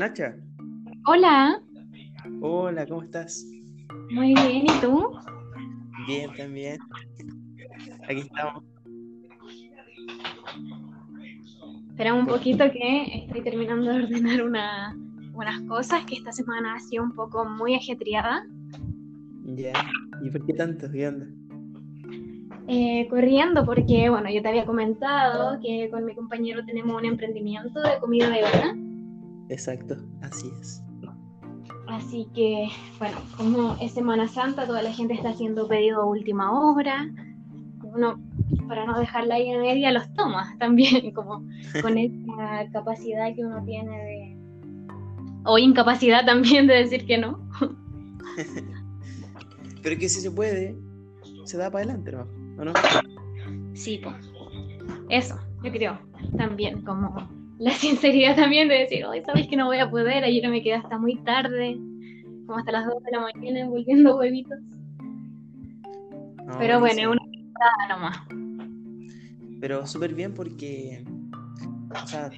Nacha. Hola. Hola, ¿cómo estás? Muy bien, ¿y tú? Bien, también. Aquí estamos. Espera un poquito que estoy terminando de ordenar una, unas cosas que esta semana ha sido un poco muy ajetreada. Ya. ¿Y por qué tanto? ¿Qué onda? Eh, corriendo porque, bueno, yo te había comentado que con mi compañero tenemos un emprendimiento de comida vegana. Exacto, así es. Así que, bueno, como es Semana Santa, toda la gente está haciendo pedido a última hora. Uno, para no dejarla ahí en media, los toma también, como con esa capacidad que uno tiene de. o incapacidad también de decir que no. Pero que si se puede, se da para adelante, ¿no? ¿O no? Sí, pues. Eso, yo creo. También, como la sinceridad también de decir, hoy sabes que no voy a poder, ayer me quedé hasta muy tarde, como hasta las 2 de la mañana envolviendo huevitos. No, Pero bueno, es buenísimo. una temporada nomás. Pero súper bien porque, o sea,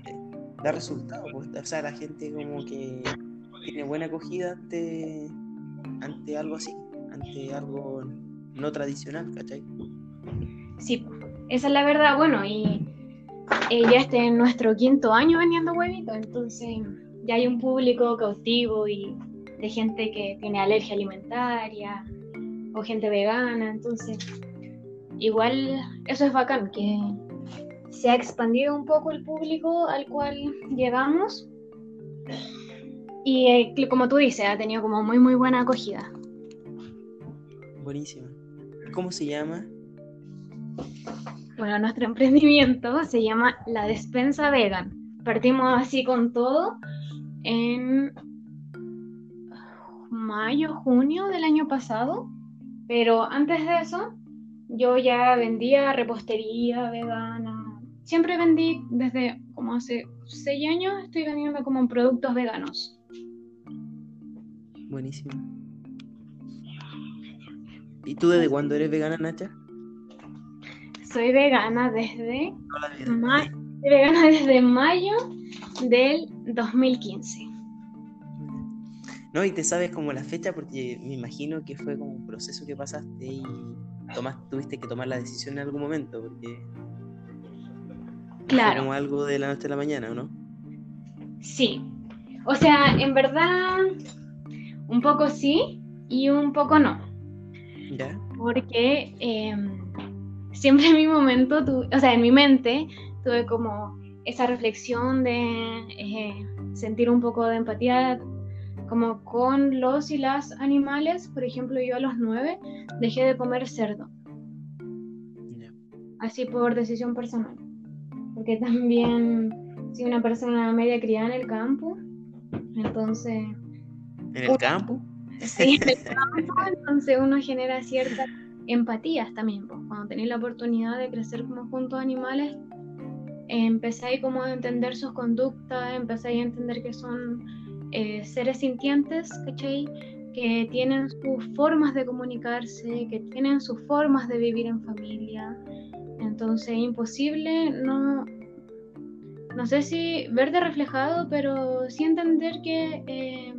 da resultado. pues. O sea, la gente como que tiene buena acogida ante, ante algo así, ante algo no tradicional, ¿cachai? Sí, esa es la verdad. Bueno, y ya este es nuestro quinto año vendiendo huevitos, entonces ya hay un público cautivo y de gente que tiene alergia alimentaria o gente vegana, entonces igual eso es bacán, que se ha expandido un poco el público al cual llegamos y eh, como tú dices, ha tenido como muy muy buena acogida. Buenísimo. ¿Cómo se llama? Bueno, nuestro emprendimiento se llama La Despensa Vegan. Partimos así con todo en mayo, junio del año pasado, pero antes de eso yo ya vendía repostería vegana. Siempre vendí desde como hace seis años, estoy vendiendo como productos veganos. Buenísimo. ¿Y tú desde cuándo eres vegana, Nacha? Soy vegana desde, ma- soy vegana desde mayo del 2015. No, y te sabes como la fecha porque me imagino que fue como un proceso que pasaste y tomas, tuviste que tomar la decisión en algún momento porque fue Claro. como algo de la noche a la mañana, ¿o no? Sí. O sea, en verdad, un poco sí y un poco no. ¿Ya? Porque eh, siempre en mi momento, tu- o sea, en mi mente, tuve como esa reflexión de eh, sentir un poco de empatía como con los y las animales. Por ejemplo, yo a los nueve dejé de comer cerdo, así por decisión personal. Porque también soy una persona media criada en el campo, entonces ¿En el campo? Sí, en el campo, entonces uno genera ciertas empatías también. Pues, cuando tenéis la oportunidad de crecer como junto a animales, empezáis como a entender sus conductas, empezáis a entender que son eh, seres sintientes, ¿cachai? Que tienen sus formas de comunicarse, que tienen sus formas de vivir en familia. Entonces es imposible no, no sé si verte reflejado, pero sí entender que... eh,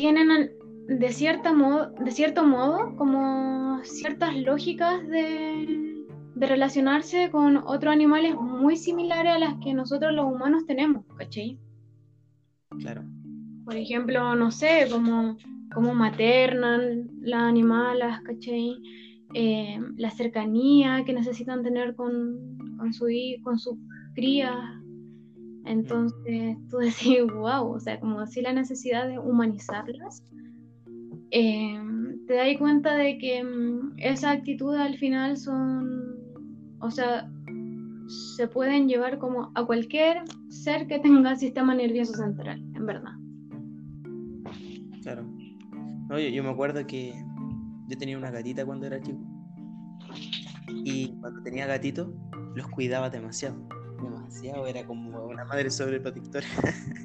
tienen de, cierta modo, de cierto modo como ciertas lógicas de, de relacionarse con otros animales muy similares a las que nosotros los humanos tenemos, ¿cachai? Claro. Por ejemplo, no sé, como, como maternan las animalas, ¿cachai? Eh, la cercanía que necesitan tener con, con su con sus crías. Entonces tú decís, wow, o sea, como así la necesidad de humanizarlas. Eh, te das cuenta de que mm, esa actitud al final son, o sea, se pueden llevar como a cualquier ser que tenga sistema nervioso central, en verdad. Claro. No, yo, yo me acuerdo que yo tenía una gatita cuando era chico. Y cuando tenía gatitos, los cuidaba demasiado. Demasiado, era como una madre sobreprotectora.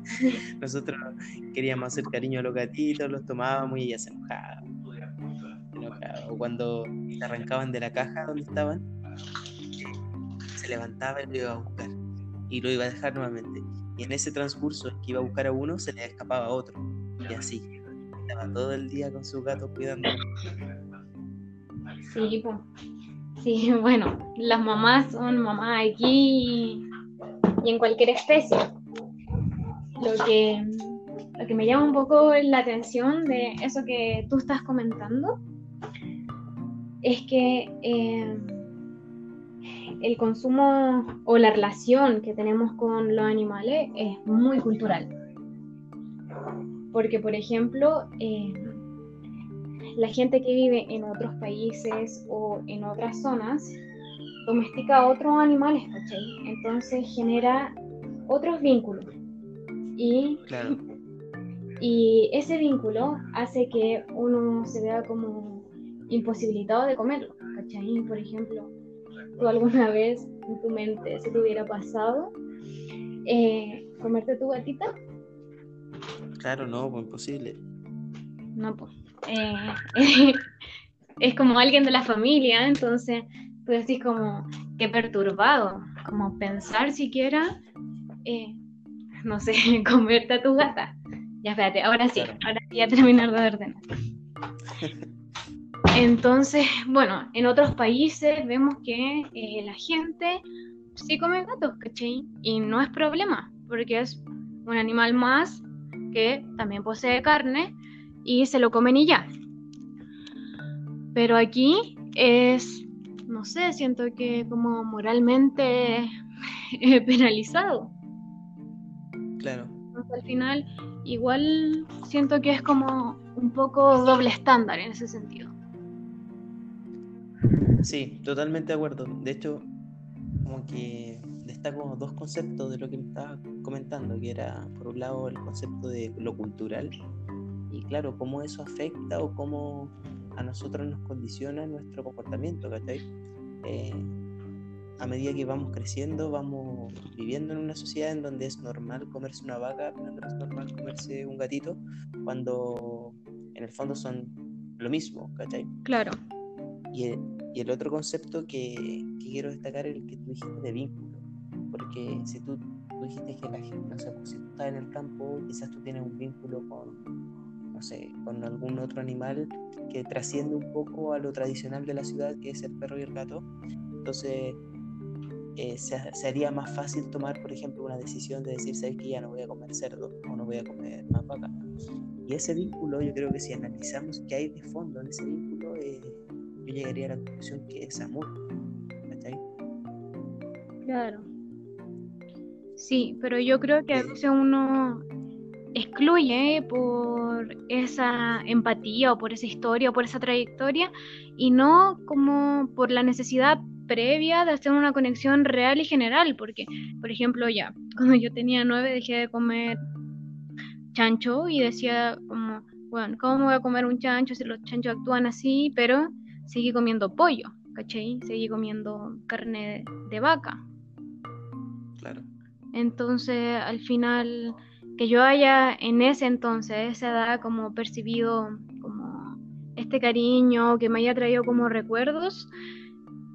Nosotros queríamos hacer cariño a los gatitos, los tomábamos y ella se enojaba. O cuando se arrancaban de la caja donde estaban, se levantaba y lo iba a buscar. Y lo iba a dejar nuevamente. y en ese transcurso que iba a buscar a uno se le escapaba a otro. Y así. Estaba todo el día con su gato cuidando. Sí, pues. Sí, bueno, las mamás son mamás aquí y en cualquier especie. Lo que, lo que me llama un poco la atención de eso que tú estás comentando es que eh, el consumo o la relación que tenemos con los animales es muy cultural. Porque, por ejemplo, eh, la gente que vive en otros países o en otras zonas domestica otros animales, ¿cachai? Entonces genera otros vínculos. Y, y ese vínculo hace que uno se vea como imposibilitado de comerlo, ¿cachai? Por ejemplo, tú alguna vez en tu mente se te hubiera pasado eh, comerte tu gatita? Claro, no, pues imposible. No, pues. Eh, es como alguien de la familia, entonces tú decís como, qué perturbado, como pensar siquiera, eh, no sé, comerte a tu gata. Ya espérate, ahora sí, ahora sí a terminar de ordenar. Entonces, bueno, en otros países vemos que eh, la gente sí come gatos, ¿cachai? Y no es problema, porque es un animal más que también posee carne y se lo comen y ya. Pero aquí es, no sé, siento que como moralmente penalizado. Claro. al final, igual siento que es como un poco doble estándar en ese sentido. Sí, totalmente de acuerdo. De hecho, como que destaco dos conceptos de lo que me estaba comentando, que era, por un lado, el concepto de lo cultural y, claro, cómo eso afecta o cómo a nosotros nos condiciona nuestro comportamiento, ¿cachai? Eh, a medida que vamos creciendo, vamos viviendo en una sociedad en donde es normal comerse una vaca, pero no es normal comerse un gatito, cuando en el fondo son lo mismo, ¿cachai? Claro. Y, y el otro concepto que, quiero destacar es el que tú dijiste de vínculo. Porque si tú, dijiste que la gente, no sé, si tú estás en el campo, quizás tú tienes un vínculo con, no sé, con algún otro animal que trasciende un poco a lo tradicional de la ciudad, que es el perro y el gato. Entonces, eh, se, haría más fácil tomar, por ejemplo, una decisión de decir, sabes que ya no voy a comer cerdo o no voy a comer más vaca. Y ese vínculo, yo creo que si analizamos qué hay de fondo en ese vínculo, eh, yo llegaría a la conclusión que es amor. ¿Cachai? Claro. Sí, pero yo creo que a veces uno excluye por esa empatía o por esa historia o por esa trayectoria y no como por la necesidad previa de hacer una conexión real y general, porque, por ejemplo, ya, cuando yo tenía nueve dejé de comer chancho y decía como, bueno, ¿cómo voy a comer un chancho si los chanchos actúan así? Pero seguí comiendo pollo, ¿cachai? Seguí comiendo carne de, vaca. Claro. Entonces, al final, que yo haya en ese entonces, esa edad, como percibido como este cariño, que me haya traído como recuerdos,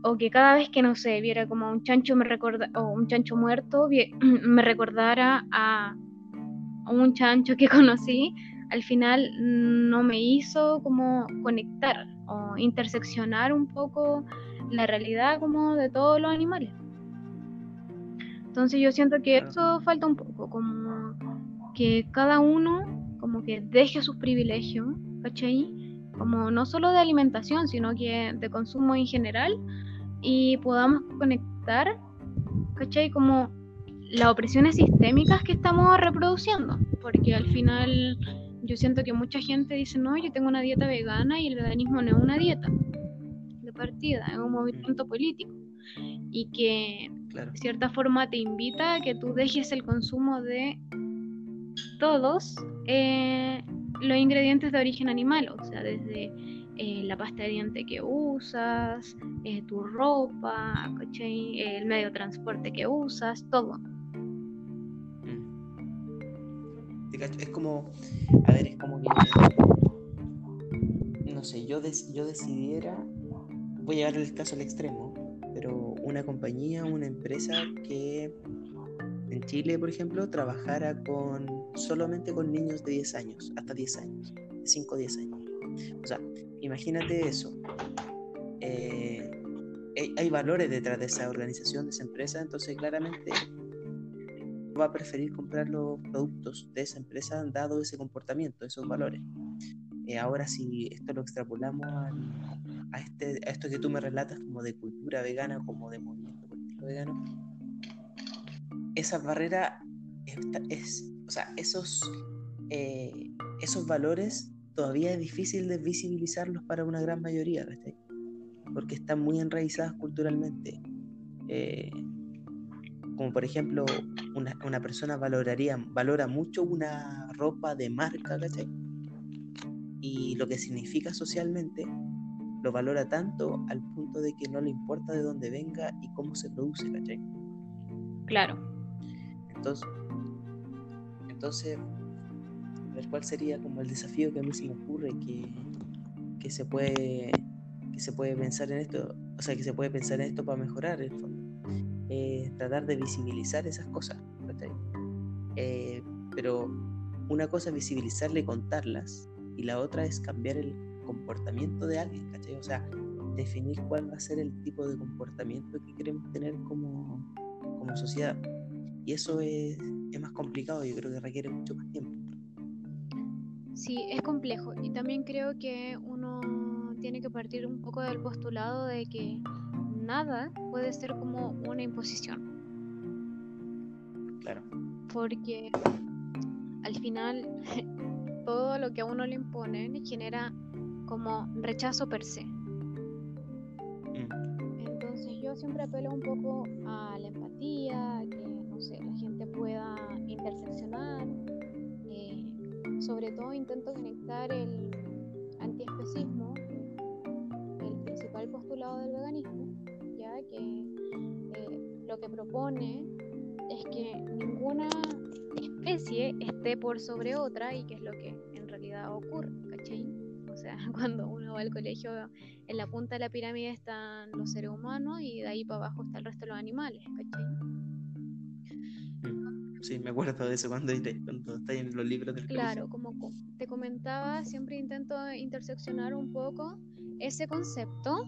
o que cada vez que no sé, viera como un chancho me recorda, o un chancho muerto, me recordara a, a un chancho que conocí, al final no me hizo como conectar o interseccionar un poco la realidad como de todos los animales. Entonces yo siento que eso falta un poco, como que cada uno como que deje sus privilegios, ¿cachai? Como no solo de alimentación, sino que de consumo en general y podamos conectar, ¿cachai? Como las opresiones sistémicas que estamos reproduciendo, porque al final yo siento que mucha gente dice, no, yo tengo una dieta vegana y el veganismo no es una dieta de partida, es un movimiento político y que de cierta forma te invita a que tú dejes el consumo de todos eh, los ingredientes de origen animal, o sea, desde eh, la pasta de diente que usas, eh, tu ropa, el medio de transporte que usas, todo. Es como, a ver, es como que, no sé, yo, yo decidiera, voy a llevar el caso al extremo, pero una compañía, una empresa que en Chile, por ejemplo, trabajara con solamente con niños de 10 años, hasta 10 años, 5 o 10 años. O sea, imagínate eso. Eh, hay valores detrás de esa organización, de esa empresa, entonces claramente va a preferir comprar los productos de esa empresa dado ese comportamiento, esos valores. Eh, ahora si esto lo extrapolamos a, este, a esto que tú me relatas como de cultura vegana, como de movimiento político vegano, esa barrera es, o sea, esos, eh, esos valores todavía es difícil de visibilizarlos para una gran mayoría, porque están muy enraizadas culturalmente. Eh, como por ejemplo, una, una, persona valoraría, valora mucho una ropa de marca, ¿cachai? Y lo que significa socialmente lo valora tanto al punto de que no le importa de dónde venga y cómo se produce, ¿cachai? Claro. Entonces, entonces, ¿cuál sería como el desafío que a mí se me ocurre que, que se puede que se puede pensar en esto, o sea, que se puede pensar en esto para mejorar el fondo? Eh, tratar de visibilizar esas cosas. Eh, pero una cosa es visibilizarle y contarlas, y la otra es cambiar el comportamiento de alguien, ¿cachai? O sea, definir cuál va a ser el tipo de comportamiento que queremos tener como, como sociedad. Y eso es, es más complicado, yo creo que requiere mucho más tiempo. Sí, es complejo. Y también creo que uno tiene que partir un poco del postulado de que nada puede ser como una imposición. Claro. Porque al final todo lo que a uno le imponen genera como rechazo per se. Mm. Entonces yo siempre apelo un poco a la empatía, interseccionar. Eh, sobre todo intento conectar el antiespecismo, el principal postulado del veganismo, que eh, lo que propone es que ninguna especie esté por sobre otra y que es lo que en realidad ocurre, ¿cachai? O sea, cuando uno va al colegio, en la punta de la pirámide están los seres humanos y de ahí para abajo está el resto de los animales, ¿cachai? Sí, me acuerdo de eso cuando, cuando en los libros del Claro, como te comentaba, siempre intento interseccionar un poco ese concepto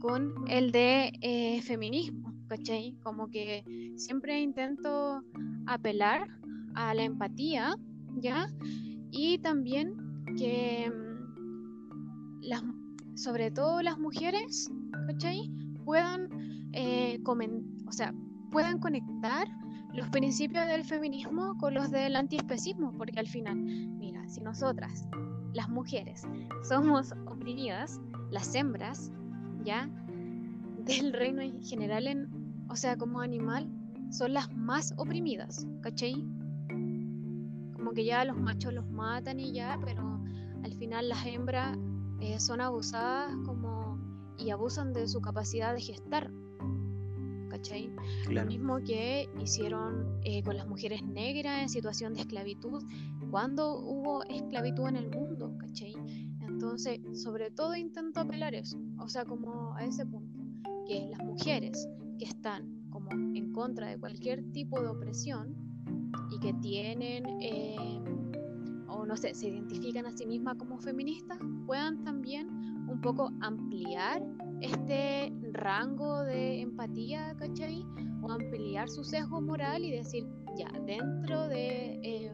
con el de eh, feminismo, ¿cachai? Como que siempre intento apelar a la empatía, ¿ya? Y también que mm, las, sobre todo las mujeres, ¿cachai? Puedan, eh, o sea, puedan conectar los principios del feminismo con los del antiespecismo, porque al final, mira, si nosotras, las mujeres, somos oprimidas, las hembras, ¿ya? Del reino en general, en, o sea, como animal, son las más oprimidas, ¿cachai? Como que ya los machos los matan y ya, pero al final las hembras eh, son abusadas como y abusan de su capacidad de gestar, ¿cachai? Lo mismo que hicieron eh, con las mujeres negras en situación de esclavitud, cuando hubo esclavitud en el mundo, ¿cachai? Entonces, sobre todo intento apelar eso, o sea, como a ese punto, que las mujeres que están como en contra de cualquier tipo de opresión y que tienen, eh, o no sé, se identifican a sí mismas como feministas, puedan también un poco ampliar este rango de empatía, ¿cachai? O ampliar su sesgo moral y decir, ya, dentro de... Eh,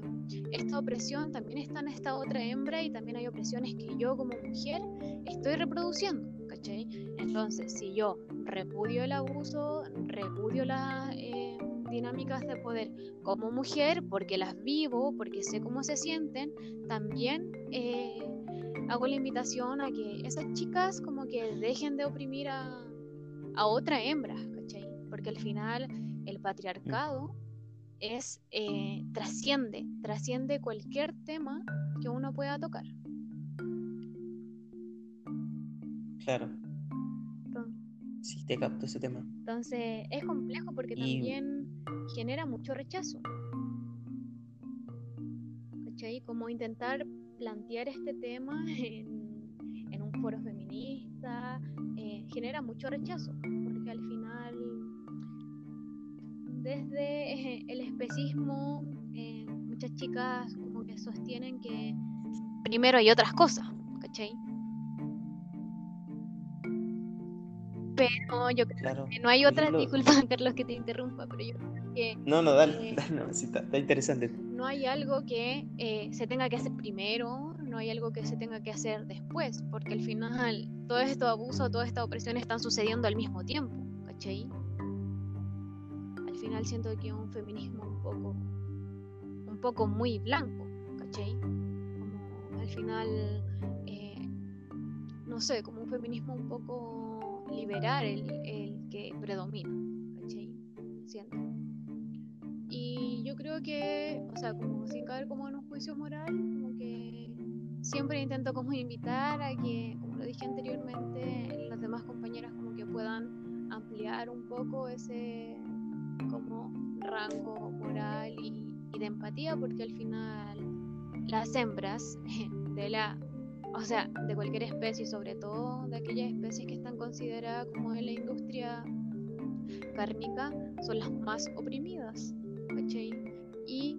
esta opresión también está en esta otra hembra y también hay opresiones que yo como mujer estoy reproduciendo, ¿cachai? Entonces, si yo repudio el abuso, repudio las eh, dinámicas de poder como mujer, porque las vivo, porque sé cómo se sienten, también eh, hago la invitación a que esas chicas como que dejen de oprimir a, a otra hembra, ¿cachai? Porque al final el patriarcado es eh, trasciende, trasciende cualquier tema que uno pueda tocar. Claro. sí, te capto ese tema. Entonces es complejo porque también genera mucho rechazo. ¿Cachai? Como intentar plantear este tema en, un foro feminista eh, genera mucho rechazo, porque al final desde el especismo, eh, muchas chicas como que sostienen que primero hay otras cosas, ¿cachai? Pero yo creo que no hay otra, disculpa Carlos que te interrumpa, pero yo creo que... No, no, dale, eh, dale no, está, interesante. No hay algo que eh, se tenga que hacer primero, no hay algo que se tenga que hacer después, porque al final todo esto abuso, toda esta opresión están sucediendo al mismo tiempo, ¿cachai? Al final siento que un feminismo un poco, un poco muy blanco, ¿cachai? Como al final, eh, no sé, como un feminismo un poco liberar el, el que predomina, ¿cachai? Siento. Y yo creo que, o sea, como sin caer como en un juicio moral, como que siempre intento como invitar a que, como lo dije anteriormente, las demás compañeras como que puedan ampliar un poco ese como rango moral y, y de empatía, porque al final las hembras de la o sea, de cualquier especie, sobre todo de aquellas especies que están consideradas como en la industria cárnica, son las más oprimidas, ¿cachai? Y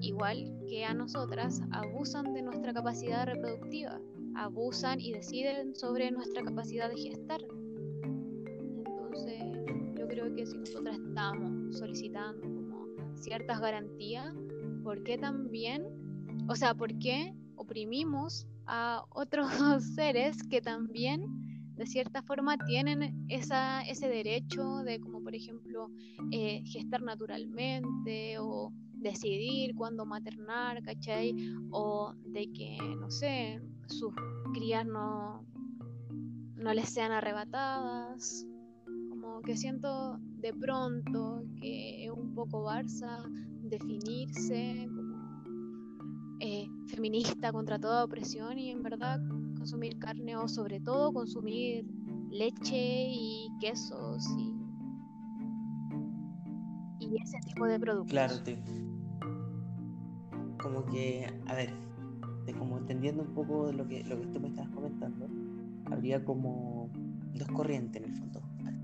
igual que a nosotras, abusan de nuestra capacidad reproductiva, abusan y deciden sobre nuestra capacidad de gestar. Entonces, yo creo que si nosotras estamos solicitando como ciertas garantías, ¿por qué también, o sea, por qué oprimimos a otros seres que también de cierta forma tienen esa, ese derecho de como por ejemplo eh, gestar naturalmente o decidir cuándo maternar, ¿cachai? O de que, no sé, sus crías no, no les sean arrebatadas. Como que siento de pronto que es un poco Barça definirse eh, feminista contra toda opresión y en verdad consumir carne o sobre todo consumir leche y quesos y, y ese tipo de productos. Claro, Como que, a ver, como entendiendo un poco lo que, lo que tú me estabas comentando, habría como dos corrientes en el fondo.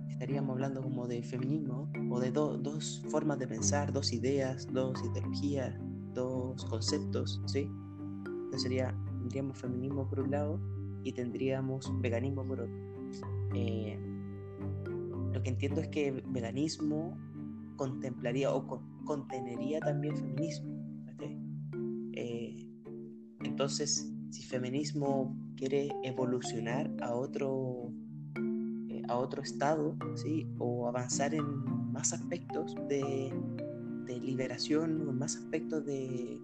Estaríamos hablando como de feminismo o de dos formas de pensar, dos ideas, dos ideologías, dos conceptos, ¿sí? Entonces sería, tendríamos feminismo por un lado y tendríamos veganismo por otro. Eh, lo que entiendo es que veganismo contemplaría o contenería también feminismo. Eh, entonces, si feminismo quiere evolucionar a otro, eh, a otro estado, ¿sí? o avanzar en más aspectos de, de liberación o más aspectos de,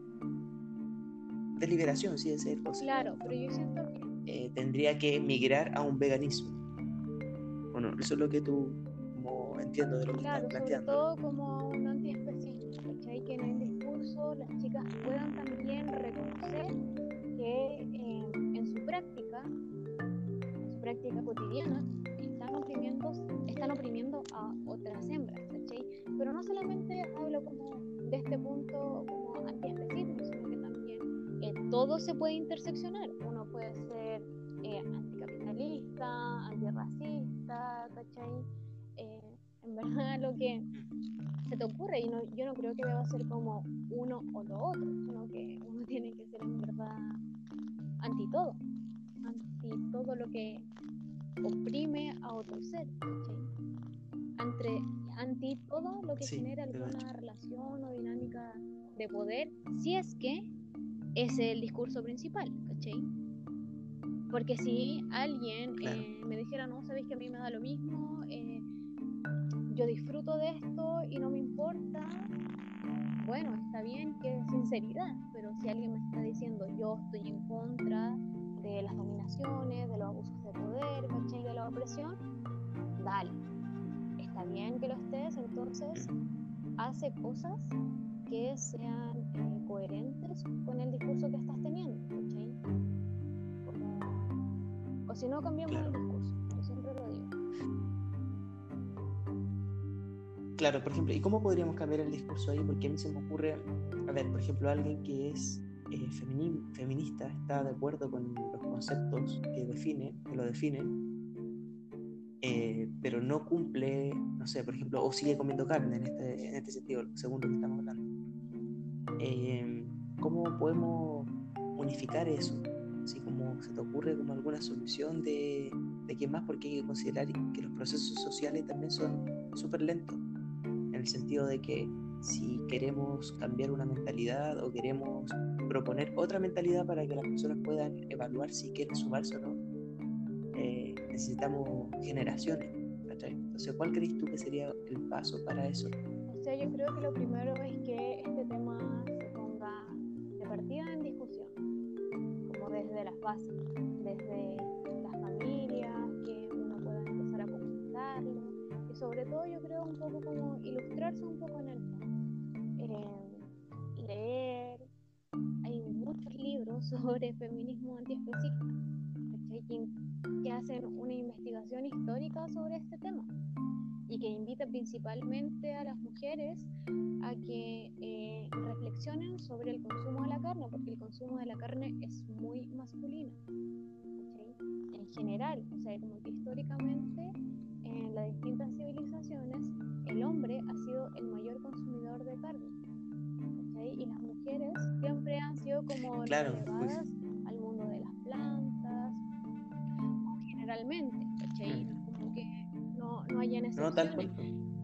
de liberación, ese es el Claro, pero yo siento que... Eh, tendría que migrar a un veganismo. Bueno, eso es lo que tú como entiendo de lo que claro, estás planteando. Sobre todo como un antiespecismo, ¿cachai? Que en el discurso las chicas puedan también reconocer que eh, en su práctica, en su práctica cotidiana, están oprimiendo, están oprimiendo a otras hembras. Pero no solamente hablo como de este punto como antiespecismo, sino que también eh, todo se puede interseccionar. Uno puede ser eh, anticapitalista, antirracista, ¿cachai? Eh, en verdad lo que se te ocurre y no, yo no creo que deba ser como uno o lo otro, sino que uno tiene que ser en verdad anti todo, anti todo lo que oprime a otro ser, ¿cachai? Anti todo lo que genera alguna relación o dinámica de poder, si es que es el discurso principal, ¿cachai? Porque si alguien eh, me dijera, no, sabéis que a mí me da lo mismo, eh, yo disfruto de esto y no me importa, bueno, está bien que es sinceridad, pero si alguien me está diciendo, yo estoy en contra de las dominaciones, de los abusos de poder, ¿cachai? De la opresión, dale, está bien que lo estés, entonces hace cosas que sean eh, coherentes con el discurso que estás teniendo, ¿cachai? o si no, cambiamos el discurso, yo siempre lo digo. Claro, por ejemplo, ¿y cómo podríamos cambiar el discurso ahí? Porque a mí se me ocurre, a ver, por ejemplo, alguien que es eh, feminista está de acuerdo con los conceptos que define, que lo definen, eh, pero no cumple, no sé, por ejemplo, o sigue comiendo carne en este, en este sentido, según lo que estamos hablando. Eh, ¿Cómo podemos unificar eso? Así como se te ocurre como alguna solución de, de qué más, porque hay que considerar que los procesos sociales también son súper lentos, en el sentido de que si queremos cambiar una mentalidad o queremos proponer otra mentalidad para que las personas puedan evaluar si quieren sumarse o no, necesitamos generaciones. Entonces, ¿cuál crees tú que sería el paso para eso? O sea, yo creo que lo primero es que este tema se ponga de partida en discusión, como desde las bases, desde las familias, que uno pueda empezar a comentarlo, y sobre todo yo creo un poco como ilustrarse un poco en el eh, leer, hay muchos libros sobre feminismo antiespecista, que hacen una investigación histórica sobre este tema y que invita principalmente a las mujeres a que eh, reflexionen sobre el consumo de la carne, porque el consumo de la carne es muy masculino. En general, o sea, como que históricamente en las distintas civilizaciones el hombre ha sido el mayor consumidor de carne. Y las mujeres siempre han sido como claro, pues. al mundo de las plantas, generalmente, Como que no, no hayan excepciones.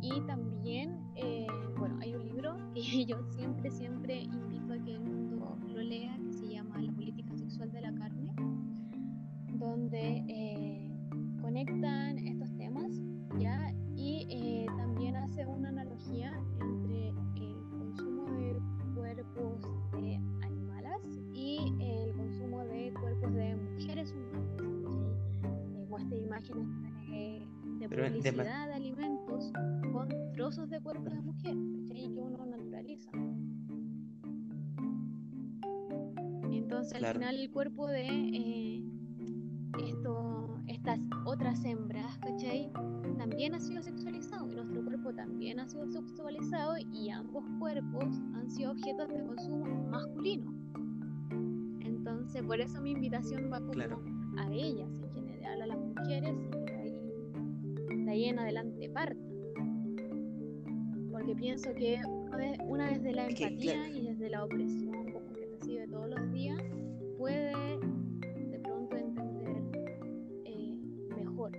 y también, eh, bueno, hay un libro que yo siempre, siempre invito a que el mundo lo lea, que se llama La política sexual de la carne, donde eh, conectan de publicidad de, alimentos con trozos de cuerpo de mujer, y que uno naturaliza. Entonces al final el cuerpo de eh, esto, estas otras hembras, ¿cachai? También ha sido sexualizado y nuestro cuerpo también ha sido sexualizado y ambos cuerpos han sido objetos de consumo masculino. Entonces por eso mi invitación va como a ellas en general, a las mujeres ahí en adelante parta. Porque pienso que una desde la empatía y desde la opresión que recibe todos los días, puede de pronto entender eh, mejor.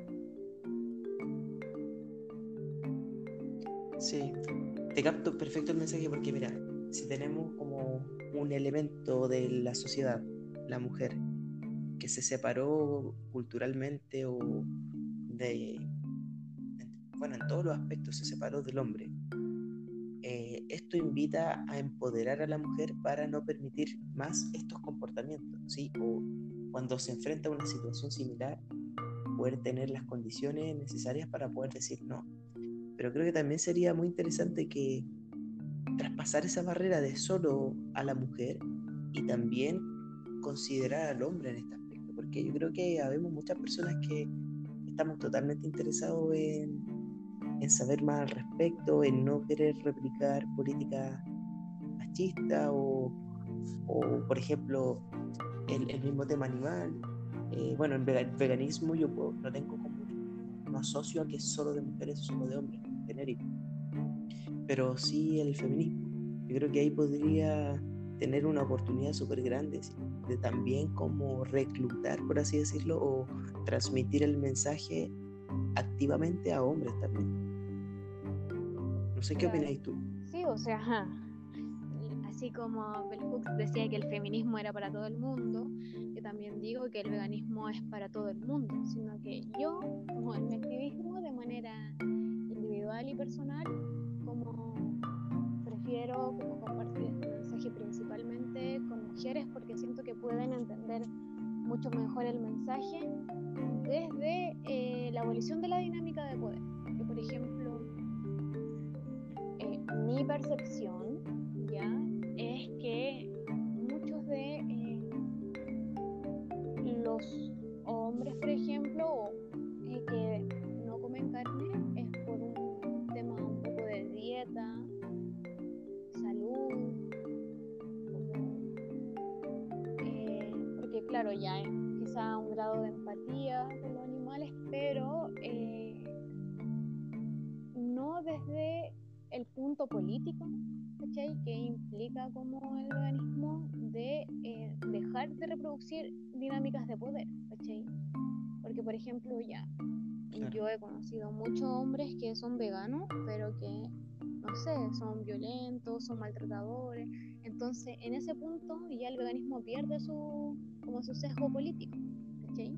Sí, te capto perfecto el mensaje porque mira, si tenemos como un elemento de la sociedad, la mujer, que se separó culturalmente o de bueno, en todos los aspectos se separó del hombre. Eh, esto invita a empoderar a la mujer para no permitir más estos comportamientos, ¿sí? O cuando se enfrenta a una situación similar, poder tener las condiciones necesarias para poder decir no. Pero creo que también sería muy interesante que traspasar esa barrera de solo a la mujer y también considerar al hombre en este aspecto, porque yo creo que habemos muchas personas que estamos totalmente interesados en en saber más al respecto, en no querer replicar política machista o, por ejemplo, el, mismo tema animal. Eh, bueno, en veganismo yo no tengo como no asocio a que es solo de mujeres o solo de hombres, genérico. Pero sí el feminismo. Yo creo que ahí podría tener una oportunidad súper grande de también como reclutar, por así decirlo, o transmitir el mensaje activamente a hombres también. No sé qué opináis tú. Sí, o sea, así como Bell Hooks decía que el feminismo era para todo el mundo, yo también digo que el veganismo es para todo el mundo, sino que yo, como en mi activismo, de manera individual y personal, como prefiero como compartir este mensaje principalmente con mujeres porque siento que pueden entender mucho mejor el mensaje desde eh, la abolición de la dinámica de poder. Que, por ejemplo, mi percepción, ¿ya? Es que muchos de eh, los hombres, por ejemplo, eh, que no comen carne es por un tema un poco de dieta, salud, eh, porque claro, ya quizá un grado de empatía con los animales, pero no desde punto político, ¿cachai? Que implica como el veganismo de eh, dejar de reproducir dinámicas de poder, ¿cachai? Porque, por ejemplo, ya, yo he conocido muchos hombres que son veganos, pero que, no sé, son violentos, son maltratadores. Entonces, en ese punto ya el veganismo pierde su, como su sesgo político, ¿cachai?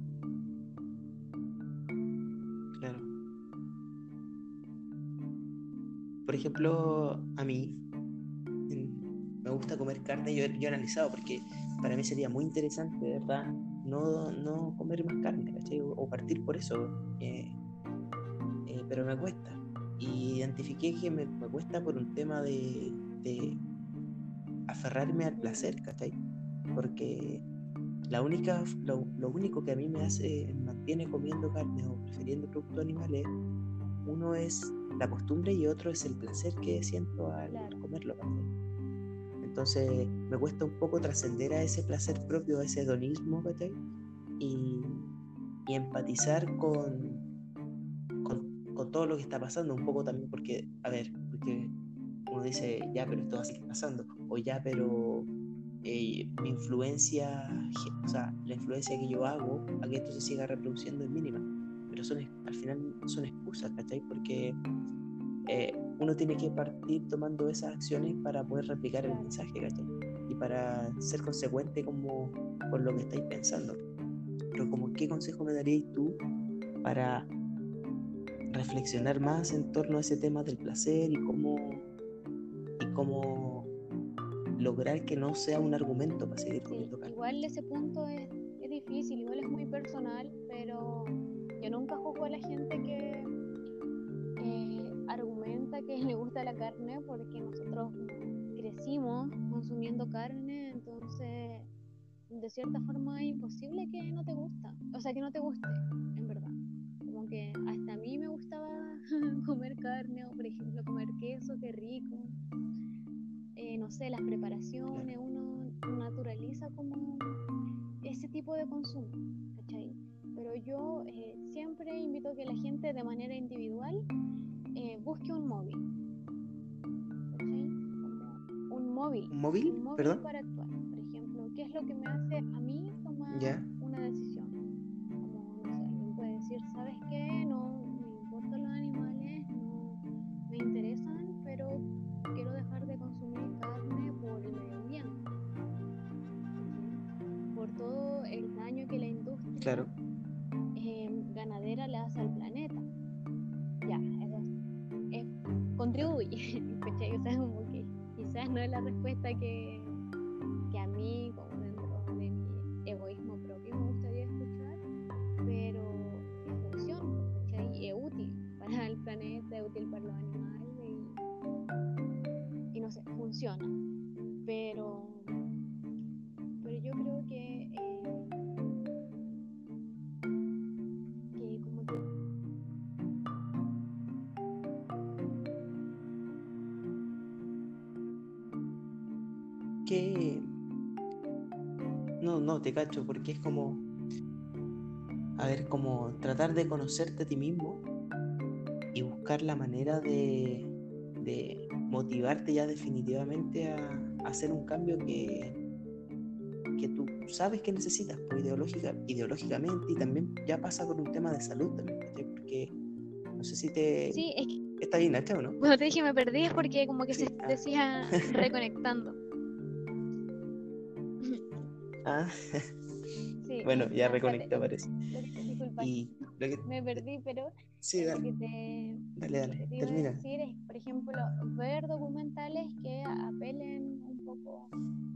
Por ejemplo, a mí me gusta comer carne, yo, yo he analizado, porque para mí sería muy interesante, ¿verdad? No, no comer más carne, ¿cachai? O, partir por eso. Eh, eh, pero me cuesta. Y identifiqué que me, me cuesta por un tema de, de, aferrarme al placer, ¿cachai? Porque la única, lo, lo, único que a mí me hace, mantiene comiendo carne o prefiriendo productos animales, uno es la costumbre y otro es el placer que siento al, comerlo, Entonces me cuesta un poco trascender a ese placer propio, a ese hedonismo. Y, y empatizar con, con, con, todo lo que está pasando, un poco también porque, a ver, porque uno dice, ya, pero esto va a seguir pasando, o ya, pero eh, mi influencia, o sea, la influencia que yo hago a que esto se siga reproduciendo es mínima. Pero son, al final son excusas, ¿cachai? Porque eh, uno tiene que partir tomando esas acciones para poder replicar el mensaje, ¿cachai? Y para ser consecuente como con lo que estáis pensando. Pero como, ¿qué consejo me darías tú para reflexionar más en torno a ese tema del placer y cómo, y cómo lograr que no sea un argumento para seguir comiendo carne. Igual ese punto es, es, difícil, igual es muy personal, pero yo nunca juzgo a la gente que eh, argumenta que le gusta la carne porque nosotros crecimos consumiendo carne, entonces de cierta forma es imposible que no te gusta, o sea, que no te guste, en verdad. Como que hasta a mí me gustaba comer carne o, por ejemplo, comer queso, qué rico. Eh, no sé, las preparaciones, uno naturaliza como ese tipo de consumo, ¿cachai? Pero yo eh, siempre invito a que la gente de manera individual eh, busque un móvil, ¿cachai? un móvil. ¿Un móvil? Un móvil para actuar. Por ejemplo, ¿qué es lo que me hace a mí tomar una decisión? Te cacho, porque es como... A ver, como tratar de conocerte a ti mismo y buscar la manera de, de motivarte ya definitivamente a, hacer un cambio que, que tú sabes que necesitas, pues, ideológica, ideológicamente, y también ya pasa por un tema de salud también, porque no sé si te... Sí, es ¿Está bien no? Cuando te dije me perdí es porque como que se ah. decía reconectando. Ah, sí, bueno, ya reconectó parece. Y me perdí, pero sí, dale. Lo que te, dale, dale. Te Termina. decir es, por ejemplo, ver documentales que apelen un poco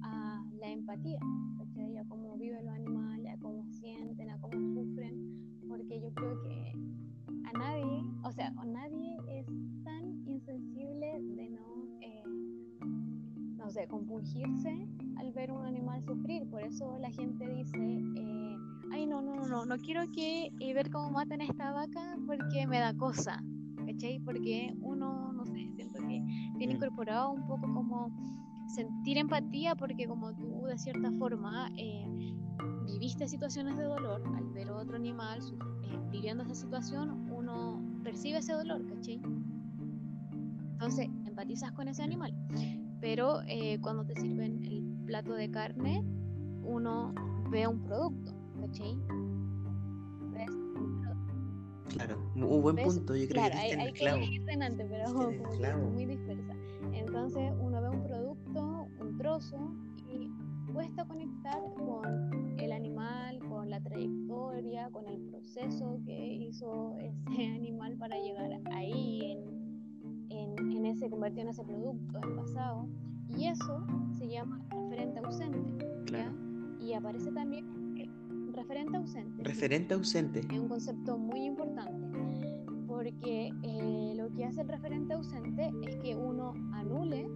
a la empatía, ¿cachai? a cómo viven los animales, a cómo sienten, a cómo sufren, porque yo creo que a nadie, o sea, a nadie es tan insensible de no, eh, no sé, compungirse ver un animal sufrir. Por eso la gente dice, eh, ay, no, no, no, no, quiero que eh, ver cómo matan a esta vaca porque me da cosa, ¿cachai? Porque uno, no sé, siento que tiene mm. incorporado un poco como sentir empatía porque como tú de cierta forma eh, viviste situaciones de dolor al ver a otro animal eh, viviendo esa situación, uno percibe ese dolor, ¿cachai? Entonces empatizas con ese animal. Pero eh, cuando te sirven el plato de carne, uno ve un producto, ¿cachai? Claro, un buen punto, yo creo claro, que hay, hay que ir pero muy dispersa. Entonces uno ve un producto, un trozo, y cuesta conectar con el animal, con la trayectoria, con el proceso que hizo ese animal para llegar ahí, en, en, ese, convertido en ese producto, en pasado. Y eso se llama referente ausente. Y aparece también referente ausente. Referente ausente. Es un concepto muy importante porque eh, lo que hace el referente ausente es que uno anule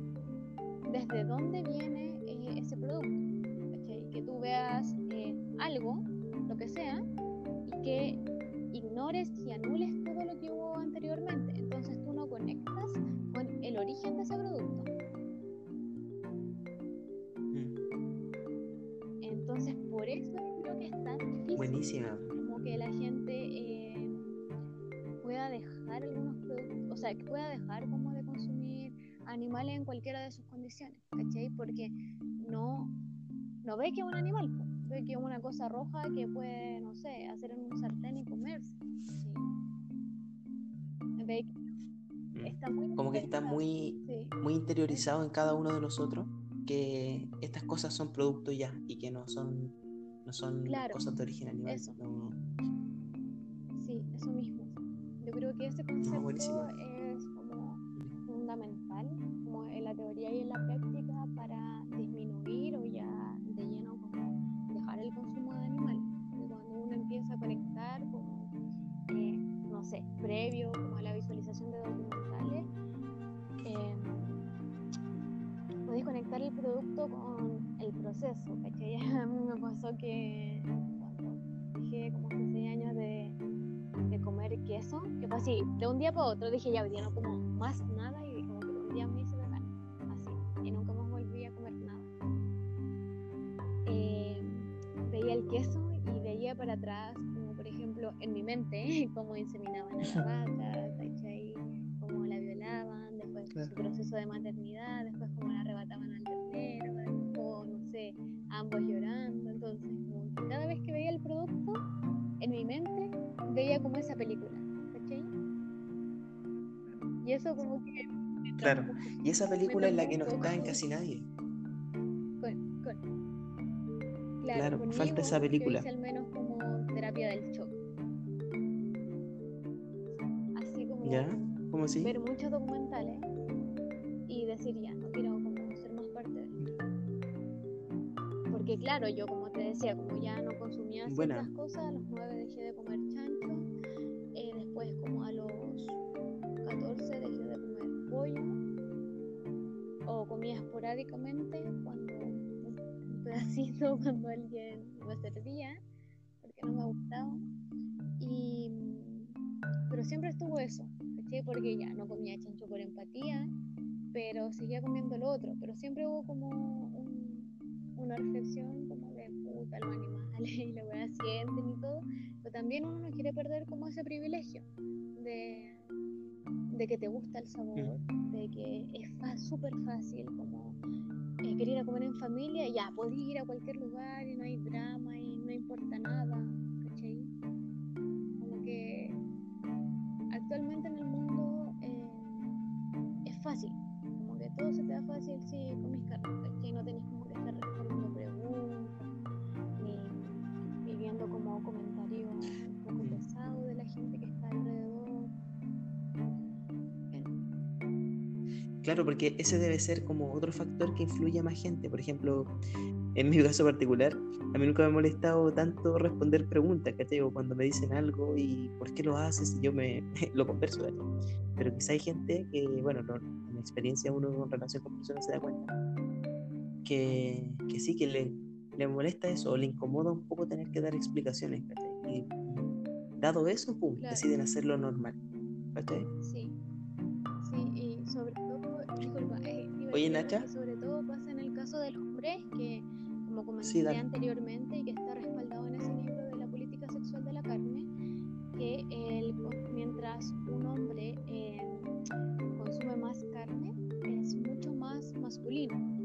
desde dónde viene eh, ese producto. Que tú veas eh, algo, lo que sea, y que ignores y anules todo lo que hubo anteriormente. Entonces tú no conectas con el origen de ese producto. Entonces por eso creo que es tan difícil. Buenísima. Como que la gente pueda dejar algunos productos, o sea, que pueda dejar como de consumir animales en cualquiera de sus condiciones, ¿cachai? Porque no, no ve que es un animal, ve que es una cosa roja que puede, no sé, hacer en un sartén y comerse. ¿sí? Ve que mm. está muy como que está muy, muy interiorizado en cada uno de nosotros que estas cosas son productos ya y que no son no son cosas de origen animal. Eso. Sí, eso mismo creo que ese concepto es como fundamental, como en la teoría y en la práctica, para disminuir o ya de lleno como dejar el consumo de animales. cuando uno empieza a conectar como, eh, no sé, previo conectar el producto con el proceso, ¿cachai? A mí me pasó que cuando dije como hace seis años de comer queso, que fue así, de un día para otro dije ya, hoy día no como más nada y como que un día me hice vegana, así, y nunca más volví a comer nada. Eh, veía el queso y veía para atrás, como por ejemplo en mi mente, cómo inseminaban a la vaca, ¿cachai? Cómo la violaban, después su proceso de maternidad, después cómo la arrebataban ambos llorando. Entonces, cada vez que veía el producto, en mi mente veía como esa película, ¿cachai? Y eso como que... Claro, y esa película es la que no está en casi nadie. Con, con... Claro, falta esa película. al menos como terapia del shock. Así como ¿Ya? ¿Cómo así? ver muchos documentales y decir ya, no quiero Porque claro, yo como te decía, como ya no consumía ciertas cosas, a los nueve dejé de comer como a los 14 dejé de comer pollo o comía esporádicamente cuando un pedacito cuando alguien me servía porque no me gustaba. Y pero siempre estuvo eso porque ya no comía chancho por empatía pero seguía comiendo lo otro pero siempre hubo como una reflexión como de puta los animales y la weá sienten y todo pero también uno no quiere perder como ese privilegio de, de que te gusta el sabor, de que es súper fácil como eh, querer ir a comer en familia, ya, podés ir a cualquier lugar y no hay drama y no importa nada, ¿cachai? Como que actualmente en el mundo eh, es fácil, como que todo se te da fácil si comes carne, ¿cachai? No tenés Claro, porque ese debe ser como otro factor que influye a más gente. Por ejemplo, en mi caso particular, a mí nunca me ha molestado tanto responder preguntas, ¿cachai? O cuando me dicen algo y ¿por qué lo haces? Y yo me lo converso. ¿cachai? Pero quizá hay gente que, bueno, no, en experiencia uno en relación con personas se da cuenta que, que sí, que le, le molesta eso o le incomoda un poco tener que dar explicaciones, ¿cachai? Y dado eso, pum, deciden hacerlo normal, ¿cachai? Sí, Disculpa, eh, Oye, Nacha. Que sobre todo pasa en el caso del hombre, que como comenté sí, anteriormente y que está respaldado en ese libro de la política sexual de la carne, que el, pues, mientras un hombre eh, consume más carne, es mucho más masculino.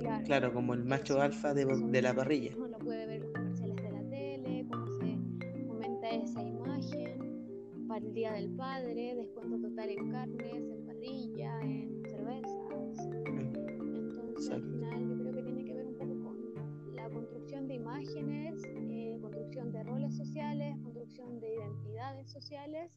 Claro, claro, como el macho alfa de, de la parrilla. Uno lo puede ver en los comerciales de la tele, cómo se comenta esa para el Día del Padre, descuento total en carnes, en parrilla, en cervezas. Entonces, al final yo creo que tiene que ver un poco con la construcción de imágenes, eh, construcción de roles sociales, construcción de identidades sociales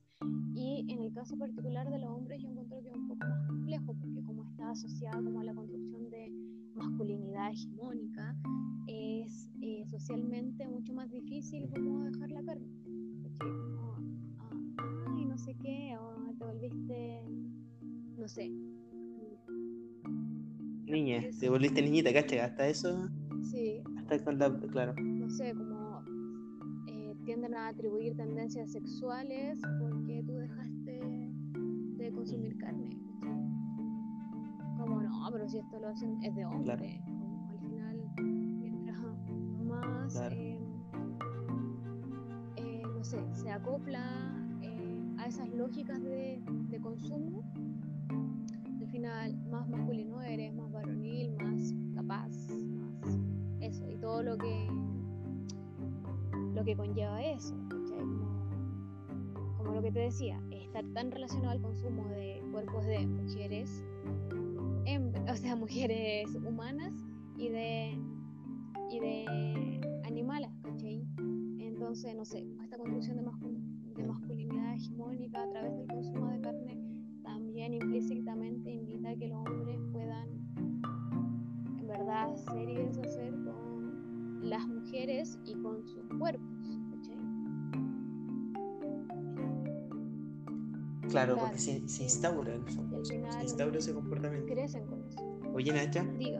y en el caso particular de los hombres yo encuentro que es un poco más complejo porque como está asociada como a la construcción de masculinidad hegemónica, es eh, socialmente mucho más difícil como dejar la carne. No sé qué, o te volviste, no sé. Niña, te volviste niñita, ¿cachai? Hasta eso. Sí. Hasta cuando, claro. No sé, como eh, tienden a atribuir tendencias sexuales porque tú dejaste de consumir carne como no, pero si esto lo hacen es de hombre, como al final, mientras más, eh, eh, no sé, se acopla a esas lógicas de, de, consumo, al final más masculino eres, más varonil, más capaz, más eso, y todo lo que lo que conlleva eso, como, como lo que te decía, estar tan relacionado al consumo de cuerpos de mujeres o sea, mujeres humanas y de, y de animales, ¿cachai? Entonces, no sé, esta construcción de, masculinidad hegemónica a través del consumo de carne también implícitamente invita a que los hombres puedan, en verdad, ser y deshacer con las mujeres y con sus cuerpos. Claro, porque se, se instaura, se instaura ese comportamiento. Crecen con eso. Oye, Nacha. Diga.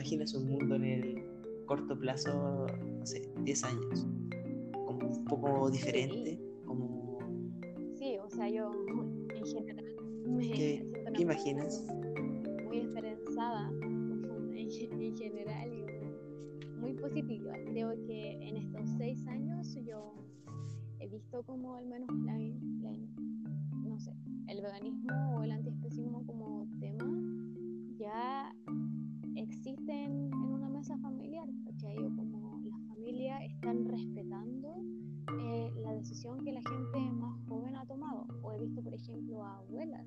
Imaginas, un mundo en el corto plazo, no sé, 10 años, como un poco diferente, sí. como... Sí, o sea, yo en general me ¿Qué, ¿qué imaginas? Muy esperanzada en general muy positiva. Creo que en estos seis años yo he visto como al menos la, la, no sé, el veganismo o el antiespecismo como tema ya existen en una mesa familiar, ¿cachai? O como las familias están respetando eh, la decisión que la gente más joven ha tomado. O he visto, por ejemplo, a abuelas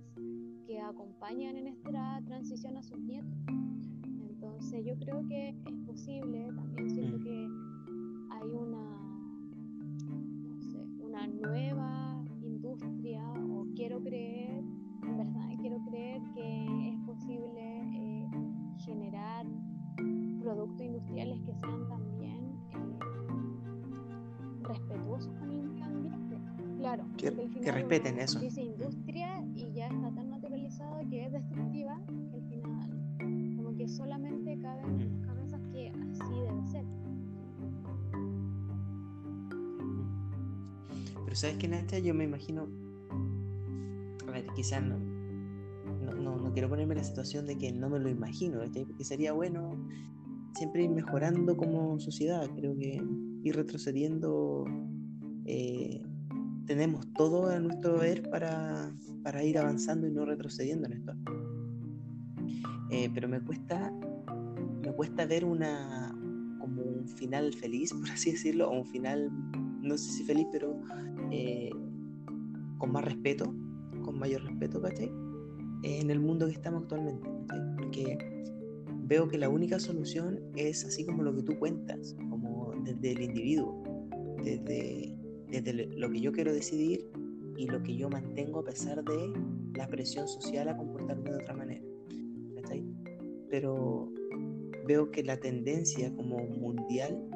que acompañan en esta transición a sus nietos. Entonces yo creo que es posible, también siento Mm. que hay una, no sé, una nueva industria, o quiero creer, en verdad quiero creer que es posible eh, generar productos industriales que sean también eh, respetuosos con el medio ambiente. Claro, Que, respeten eso. Dice industria y ya está tan naturalizado que es destructiva que al final como que solamente caben en Mm. las cabezas que así debe ser. Pero sabes que Nacha, yo me imagino, a ver, quizás no, no, no, quiero ponerme en la situación de que no me lo imagino, ¿cachai? porque sería bueno siempre ir mejorando como sociedad, creo que ir retrocediendo, eh, tenemos todo a nuestro ver para, para ir avanzando y no retrocediendo en esto. Eh, pero me cuesta, me cuesta ver una como un final feliz, por así decirlo, o un final, no sé si feliz, pero eh, con más respeto, con mayor respeto, ¿cachai? En el mundo que estamos actualmente, ¿cachai? Porque veo que la única solución es así como lo que tú cuentas, como desde el individuo, desde, desde lo que yo quiero decidir y lo que yo mantengo a pesar de la presión social a comportarme de otra manera, ¿cachai? Pero veo que la tendencia como mundial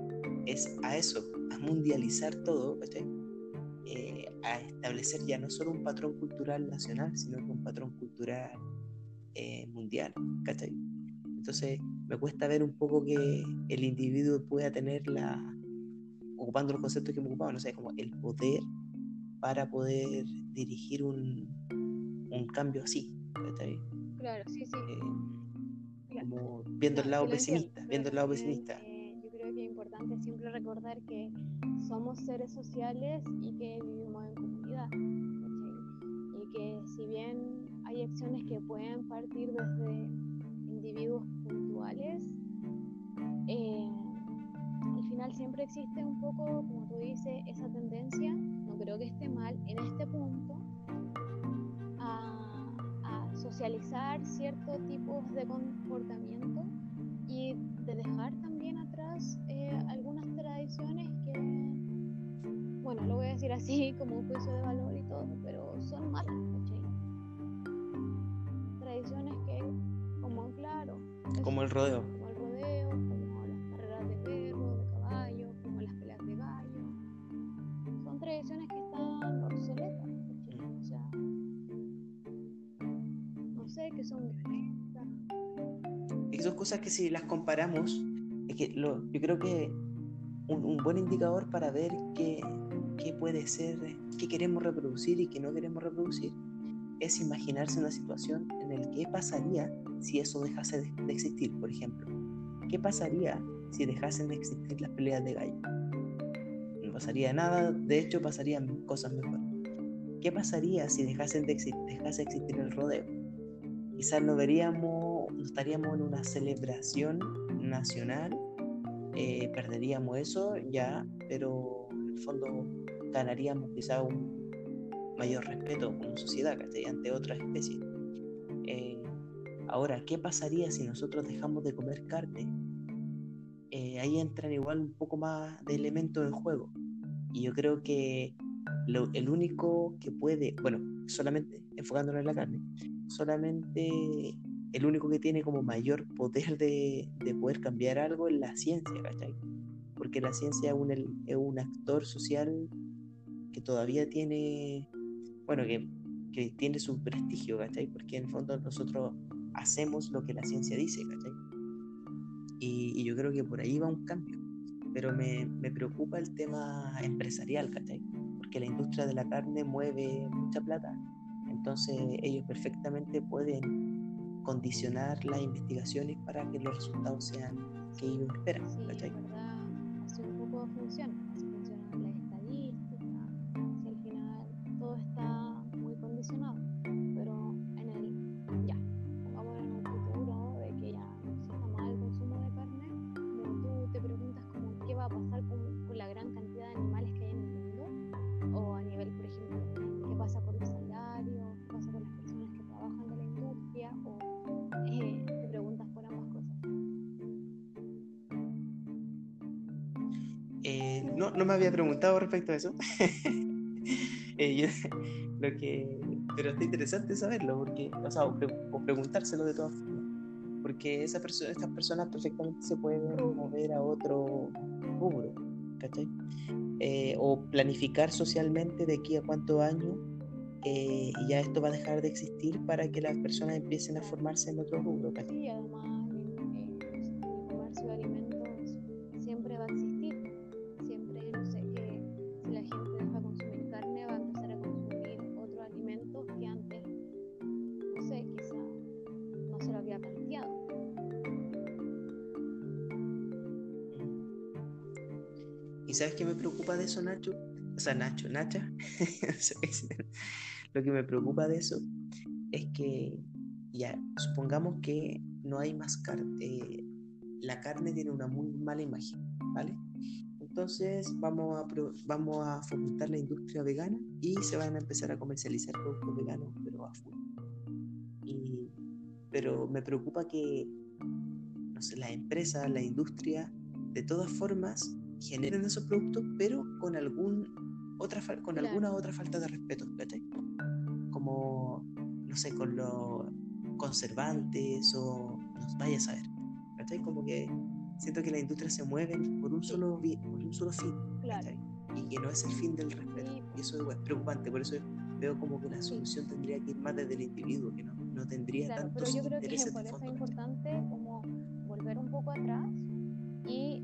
es a eso, a mundializar todo, ¿cachai? Eh, a establecer ya no solo un patrón cultural nacional, sino que un patrón cultural eh, mundial, ¿cachai? Entonces me cuesta ver un poco que el individuo pueda tener la, ocupando los conceptos que me ocupaba, no sé, como el poder para poder dirigir un, un cambio así, ¿cachai? Claro, sí, sí. Eh, como viendo el No, lado lo entiendo, pesimista, viendo el lado también, pesimista. eh, yo creo que es importante siempre recordar que somos seres sociales y que vivimos en comunidad. y que si bien hay acciones que pueden partir desde individuos puntuales, eh, al final siempre existe un poco, como tú dices, esa tendencia, no creo que esté mal en este punto, a, a socializar ciertos tipos de comportamiento y de dejar también eh, algunas tradiciones que, bueno, lo voy a decir así como un juicio de valor y todo, pero son malas, ¿cachai? Tradiciones que, como claro. Como el rodeo. Como el rodeo, como las carreras de perro, de caballo, como las peleas de gallo. Son tradiciones que están obsoletas, ¿cachai? O sea, no sé, que son y son cosas que si las comparamos, que lo, yo creo que un, un buen indicador para ver qué, qué, puede ser, qué queremos reproducir y qué no queremos reproducir, es imaginarse una situación en la que pasaría si eso dejase de, de, existir, por ejemplo. ¿Qué pasaría si dejasen de existir las peleas de gallo? No pasaría nada, de hecho pasarían cosas mejores. ¿Qué pasaría si dejasen de dejase de existir el rodeo? Quizás no veríamos, no estaríamos en una celebración nacional eh, perderíamos eso ya, pero en el fondo ganaríamos quizá un mayor respeto como sociedad ante otras especies. Eh, ahora, ¿qué pasaría si nosotros dejamos de comer carne? Eh, ahí entran igual un poco más de elementos en juego. Y yo creo que lo, el único que puede, bueno, solamente enfocándonos en la carne, solamente el único que tiene como mayor poder de, de poder cambiar algo es la ciencia, ¿cachai? Porque la ciencia es un, es un actor social que todavía tiene, bueno, que, que, tiene su prestigio, ¿cachai? Porque en el fondo nosotros hacemos lo que la ciencia dice, ¿cachai? Y, yo creo que por ahí va un cambio. Pero me, me preocupa el tema empresarial, ¿cachai? Porque la industria de la carne mueve mucha plata. Entonces ellos perfectamente pueden condicionar las investigaciones para que los resultados sean que ellos esperan. Sí, ¿cachai? verdad, así un poco funciona, me había preguntado respecto a eso. eh, yo, lo que, pero está interesante saberlo, porque, o sea, o, pre, o preguntárselo de todas formas. Porque esa persona, estas personas perfectamente se pueden mover a otro rubro, ¿cachai? Eh, o planificar socialmente de aquí a cuántos años eh, y ya esto va a dejar de existir para que las personas empiecen a formarse en otro rubro. ¿cachai? Sí, además sabes qué me preocupa de eso, Nacho? O sea, Nacho, Nacha. Lo que me preocupa de eso es que, ya, supongamos que no hay más carne. Eh, la carne tiene una muy mala imagen, ¿vale? Entonces vamos a, vamos a fomentar la industria vegana y se van a empezar a comercializar productos veganos, pero a full. Y, pero me preocupa que, no sé, la empresa, la industria, de todas formas, generen esos productos, pero con algún otra con claro. alguna otra falta de respeto, ¿cachai? Como, no sé, con los conservantes o nos vaya a saber, ¿cachai? Como que siento que la industria se mueve por un solo, por un solo fin, claro. Y que no es el fin del respeto. Sí. Y eso es preocupante, por eso veo como que la solución sí. tendría que ir más desde el individuo, que no, no tendría claro, tantos pero yo creo que por eso es importante como volver un poco atrás y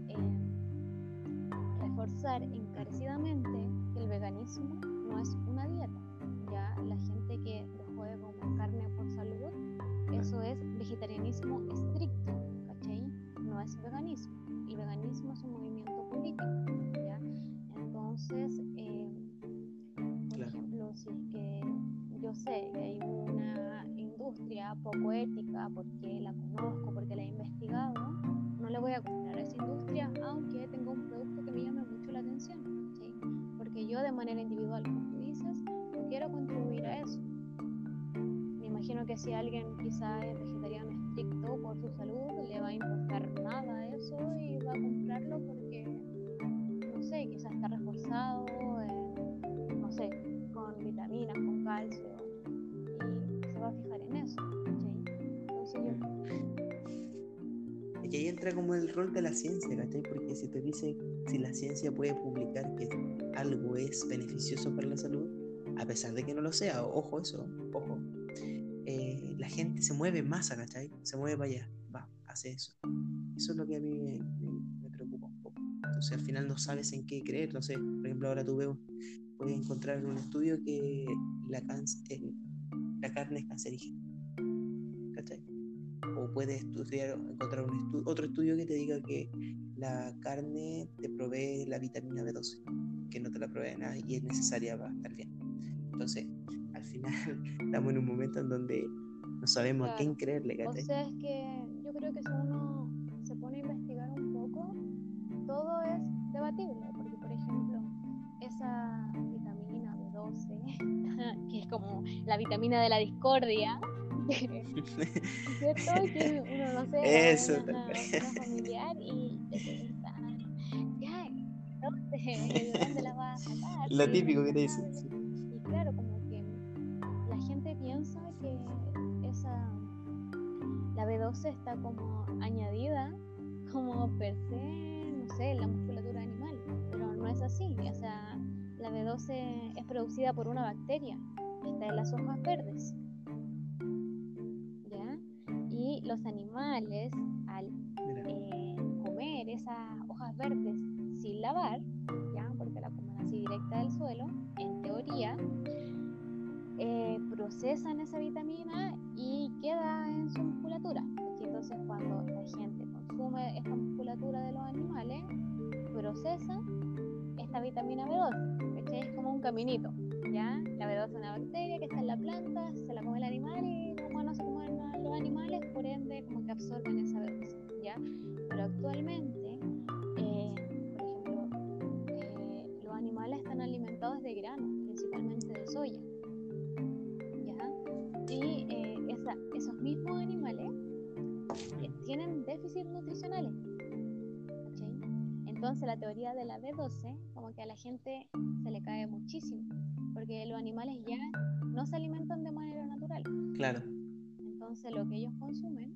rechazar encarecidamente que el veganismo no es una dieta. Ya la gente que dejó de comer carne por salud, eso es vegetarianismo estricto, ¿cachai? No es veganismo. Y veganismo es un movimiento político, ¿ya? Entonces, eh, por claro. ejemplo, si es que yo sé que hay una industria poco ética porque la conozco, porque la he investigado, no le voy a comprar a esa industria, aunque tenga ¿sí? Porque yo de manera individual, como tú dices, no quiero contribuir a eso. Me imagino que si alguien quizá es vegetariano estricto por su salud, le va a importar nada eso y va a comprarlo porque, no sé, quizás está reforzado, eh, no sé, con vitaminas, con calcio, y se va a fijar en eso. Entonces yo... Y ahí entra como el rol de la ciencia, ¿cachai? Porque si te dice si la ciencia puede publicar que algo es beneficioso para la salud, a pesar de que no lo sea, ojo eso, ojo, eh, la gente se mueve más, ¿cachai? Se mueve para allá, va, hace eso. Eso es lo que a mí me, preocupa un poco. Entonces al final no sabes en qué creer, no sé, por ejemplo ahora tú veo, puedes encontrar en un estudio que la, eh, carne es cancerígena. O puedes estudiar, encontrar un estu otro estudio que te diga que la carne te provee la vitamina B12, que no te la provee nada y es necesaria para estar bien. Entonces, al final estamos en un momento en donde no sabemos a quién creerle. sea, es que yo creo que si uno se pone a investigar un poco, todo es debatible, porque por ejemplo, esa vitamina B12, que es como la vitamina de la discordia, ¿cierto? Que uno no sé, Eso, una, una familiar y está, ya, ¿de dónde la va a sacar? Lo típico que te dicen. Y claro, como que la gente piensa que esa la B12 está como añadida como per se, no sé, la musculatura animal, pero no es así, o sea, la B12 es producida por una bacteria, está en las hojas verdes. Los animales al eh, comer esas hojas verdes sin lavar, ¿ya? porque la comen así directa del suelo, en teoría, eh, procesan esa vitamina y queda en su musculatura. Entonces cuando la gente consume esta musculatura de los animales, procesa esta vitamina B12, que es como un caminito. ¿ya? La B12 es una bacteria que está en la planta, se la come el animal y humanos a los animales, por ende como que absorben esa B12. ¿ya? Pero actualmente, eh, por ejemplo, eh, los animales están alimentados de grano, principalmente de soya. Y eh, esos mismos animales tienen déficits nutricionales. Entonces la teoría de la B12 como que a la gente se le cae muchísimo, porque los animales ya no se alimentan de manera natural. Claro. Entonces lo que ellos consumen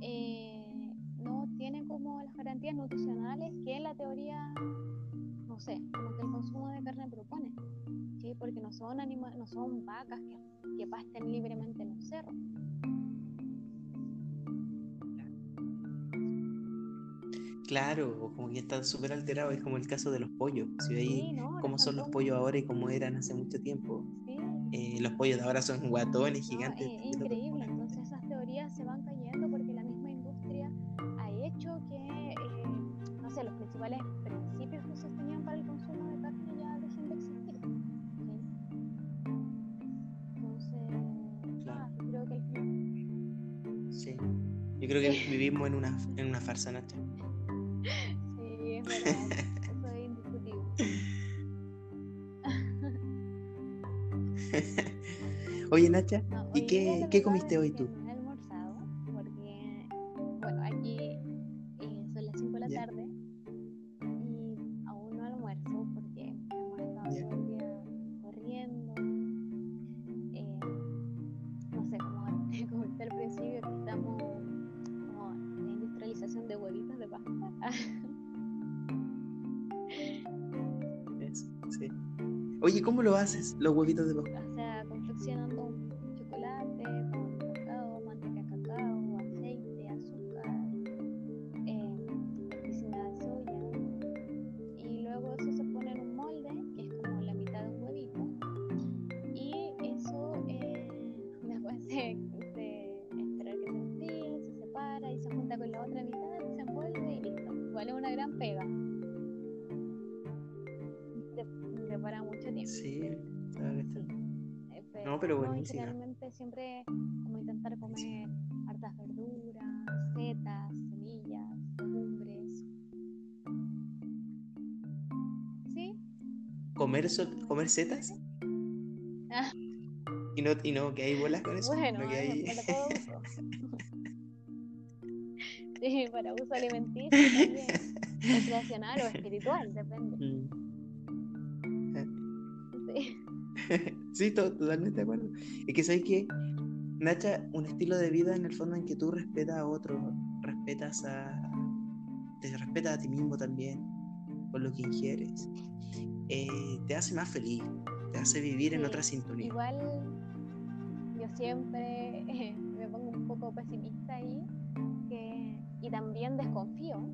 eh, no tiene como las garantías nutricionales que la teoría, no sé, como que el consumo de carne propone. ¿sí? Porque no son, anima no son vacas que, que pasten libremente en un cerro. Claro, como que están súper alterados, es como el caso de los pollos. Si veis Sí, no, cómo son los pollos ahora y cómo eran hace mucho tiempo, Sí, eh, los pollos de ahora son guatones, no, gigantes. es, es increíble. Vivimos en una, en una farsa, Nacha. Sí, es verdad. Eso es indiscutible. Oye, Nacha, No, ¿y hoy qué- qué comiste hoy tú? Oye, ¿cómo lo haces, los huevitos de Pascua? Comer, comer setas. Ah. Y no, y no que hay bolas con eso. Bueno, no que hay... sí, para uso alimenticio también. Recreacional o espiritual, depende. Mm. Sí. sí, totalmente de acuerdo. Es que sabes que, Nacha, un estilo de vida en el fondo en que tú respetas a otro, respetas a. te respetas a ti mismo también, por lo que ingieres, eh, te hace más feliz, te hace vivir en otra sintonía. Igual yo siempre me pongo un poco pesimista ahí que, y también desconfío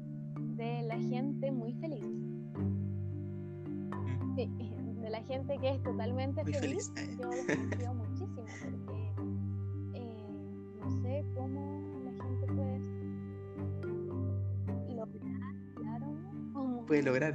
de la gente muy feliz. Mm. Sí, de la gente que es totalmente feliz, yo desconfío muchísimo porque eh, no sé cómo la gente puede lograr, claro, puede lograr.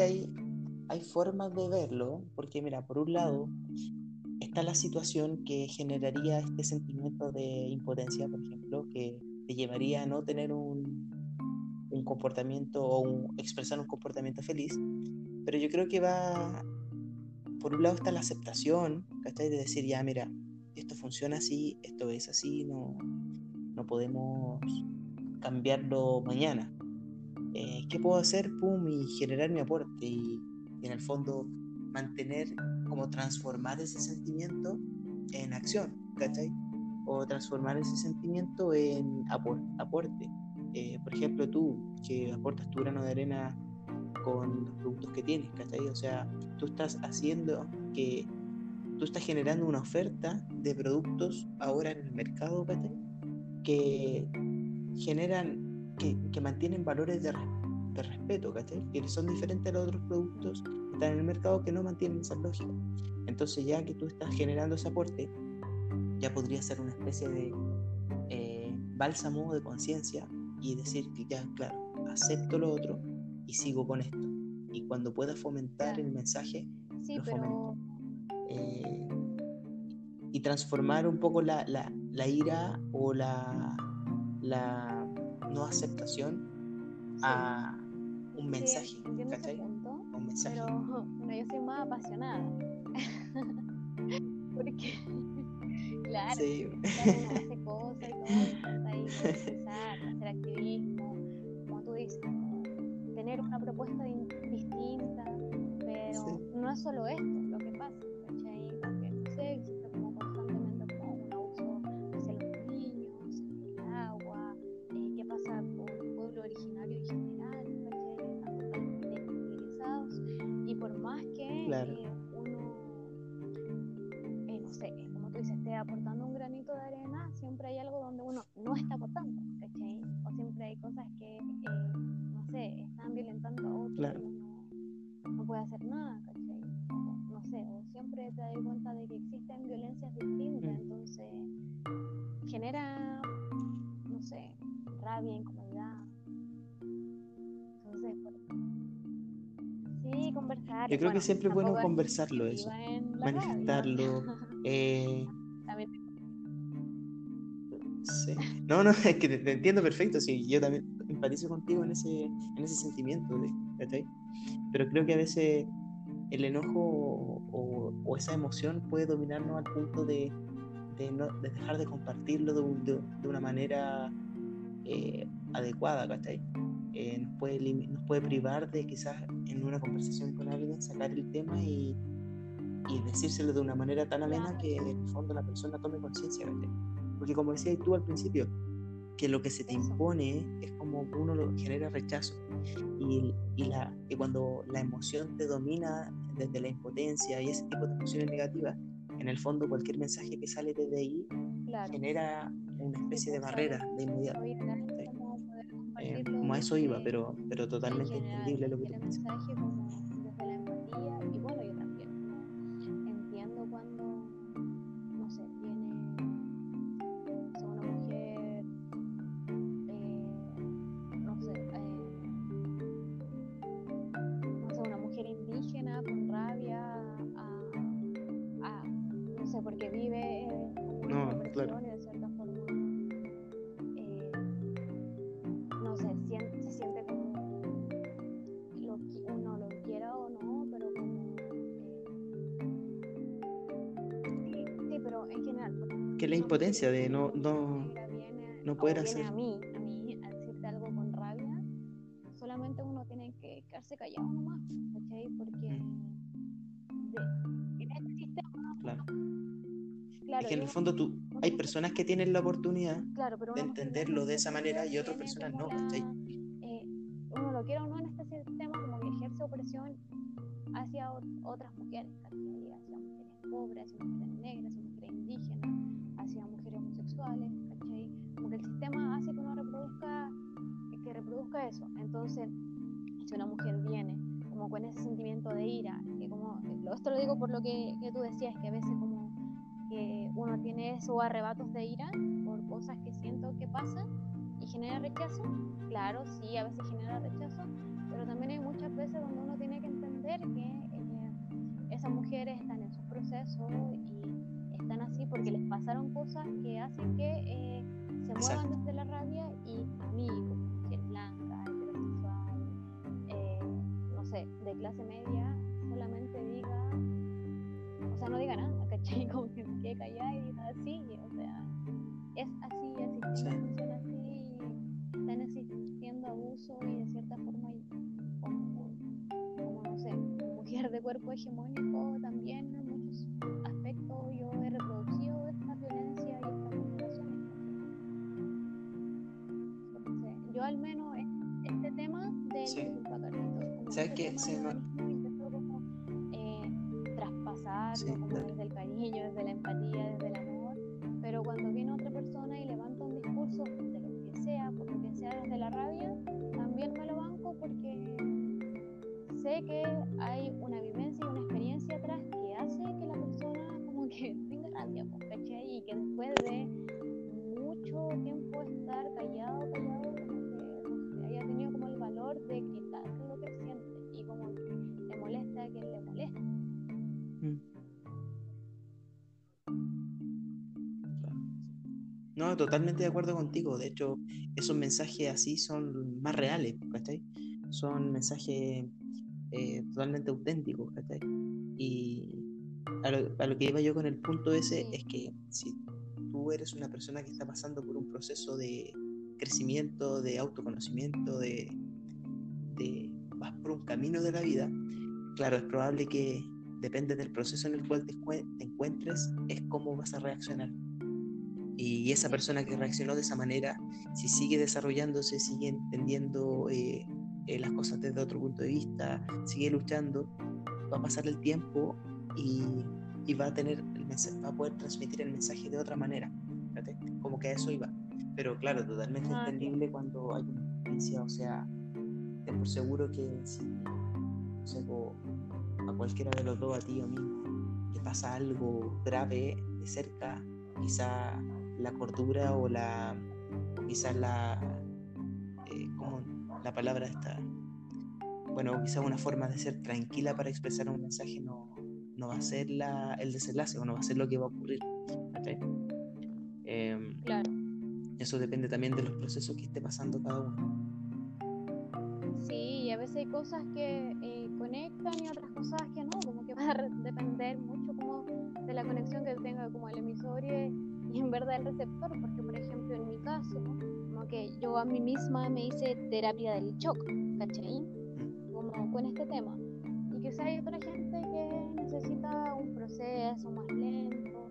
hay, hay formas de verlo, porque mira, por un lado está la situación que generaría este sentimiento de impotencia, por ejemplo, que te llevaría a no tener un, un comportamiento o un, expresar un comportamiento feliz, pero yo creo que va, por un lado está la aceptación, ¿cachai? De decir, ya, mira, esto funciona así, esto es así, no, no podemos cambiarlo mañana. Eh, ¿qué puedo hacer? Pum, y generar mi aporte y, en el fondo mantener, como transformar ese sentimiento en acción, ¿cachai? O transformar ese sentimiento en aporte. Eh, por ejemplo, tú que aportas tu grano de arena con los productos que tienes, ¿cachai? O sea, tú estás haciendo que tú estás generando una oferta de productos ahora en el mercado, ¿cachai? Que generan que, mantienen valores de, de respeto, ¿cachai? Que son diferentes a los otros productos que están en el mercado que no mantienen esa lógica. Entonces ya que tú estás generando ese aporte, ya podría ser una especie de eh, bálsamo de conciencia y decir que ya, claro, acepto lo otro y sigo con esto. Y cuando pueda fomentar el mensaje, lo fomento. Eh, y transformar un poco la, la, la ira o la, la no aceptación a un mensaje. Sí, entiendo ese punto, un mensaje. Pero bueno, yo soy más apasionada. Porque, claro, sí. uno hace cosas y todo, ahí expresar, hacer activismo, como tú dices, tener una propuesta distinta, pero no es solo esto Yo creo que siempre es bueno conversarlo, eso, manifestarlo. eh, Sí. No, no, es que te, entiendo perfecto, sí, yo también empatizo contigo en ese, en ese sentimiento, Pero creo que a veces el enojo o, esa emoción puede dominarnos al punto de, de, no, de dejar de compartirlo de, de, una manera eh, adecuada, ¿cachai? Eh, nos, puede, nos puede privar de quizás en una conversación con alguien sacar el tema y, y decírselo de una manera tan amena que en el fondo la persona tome conciencia, ¿cachai? Porque como decías tú al principio, que lo que se te impone es como uno lo genera rechazo. Y, y, la, y cuando la emoción te domina desde la impotencia y ese tipo de emociones negativas, en el fondo cualquier mensaje que sale desde ahí genera una especie de barrera de inmediato. Eh, como a eso iba, pero, pero totalmente entendible lo que tú piensas. Impotencia de no, no, no poder hacer. A mí, a mí, al decirte algo con rabia, solamente uno tiene que quedarse callado nomás, ¿cachai? Porque en este sistema. Claro. es que en el fondo tú, hay personas que tienen la oportunidad de entenderlo de esa manera y otras personas no, ¿cachai? Eh, uno lo quiera o no en este sistema, como que ejerce opresión hacia otras mujeres, ¿cachai? Hacia mujeres pobres, hacia mujeres reproduzca eso. Entonces, si una mujer viene como con ese sentimiento de ira, que como, esto lo digo por lo que, que tú decías, que a veces como que uno tiene esos arrebatos de ira por cosas que siento que pasan y genera rechazo, claro, sí, a veces genera rechazo, pero también hay muchas veces donde uno tiene que entender que eh, esas mujeres están en su proceso y están así porque les pasaron cosas que hacen que eh, se muevan desde la rabia y a mí, sé, de clase media, solamente diga, o sea, no diga nada, ¿cachai? Como que quede callada y diga así, o sea, es así, así, así, y están existiendo abuso y de cierta forma, como, como no sé, mujer de cuerpo hegemónico ¿Sabes qué? Se totalmente de acuerdo contigo. De hecho, esos mensajes así son más reales, ¿cachai? Son mensajes eh, totalmente auténticos, ¿cachai? Y a lo, que iba yo con el punto ese es que si tú eres una persona que está pasando por un proceso de crecimiento, de autoconocimiento, de, vas por un camino de la vida, claro, es probable que depende del proceso en el cual te, encuentres, es cómo vas a reaccionar. Y esa persona que reaccionó de esa manera, si sigue desarrollándose, sigue entendiendo eh, eh, las cosas desde otro punto de vista, sigue luchando, va a pasar el tiempo y, va a tener el va a poder transmitir el mensaje de otra manera. Como que a eso iba. Pero claro, totalmente ah, entendible cuando hay una experiencia, o sea, ten por seguro que si a cualquiera de los dos, a ti o a mí, le pasa algo grave de cerca, quizá la cordura o la quizá la eh, como la palabra está bueno quizá una forma de ser tranquila para expresar un mensaje no, no va a ser la, el desenlace o no va a ser lo que va a ocurrir em, claro. eso depende también de los procesos que esté pasando cada uno. A veces hay cosas que eh, conectan y otras cosas que no, como que va a depender mucho como de la conexión que tenga como el emisor y, en mm, verdad el mm. receptor, porque por ejemplo en mi caso, como que yo a mí misma me hice terapia del shock, ¿cachai? Mm. Como con este tema. Y quizás hay otra gente que necesita un proceso más lento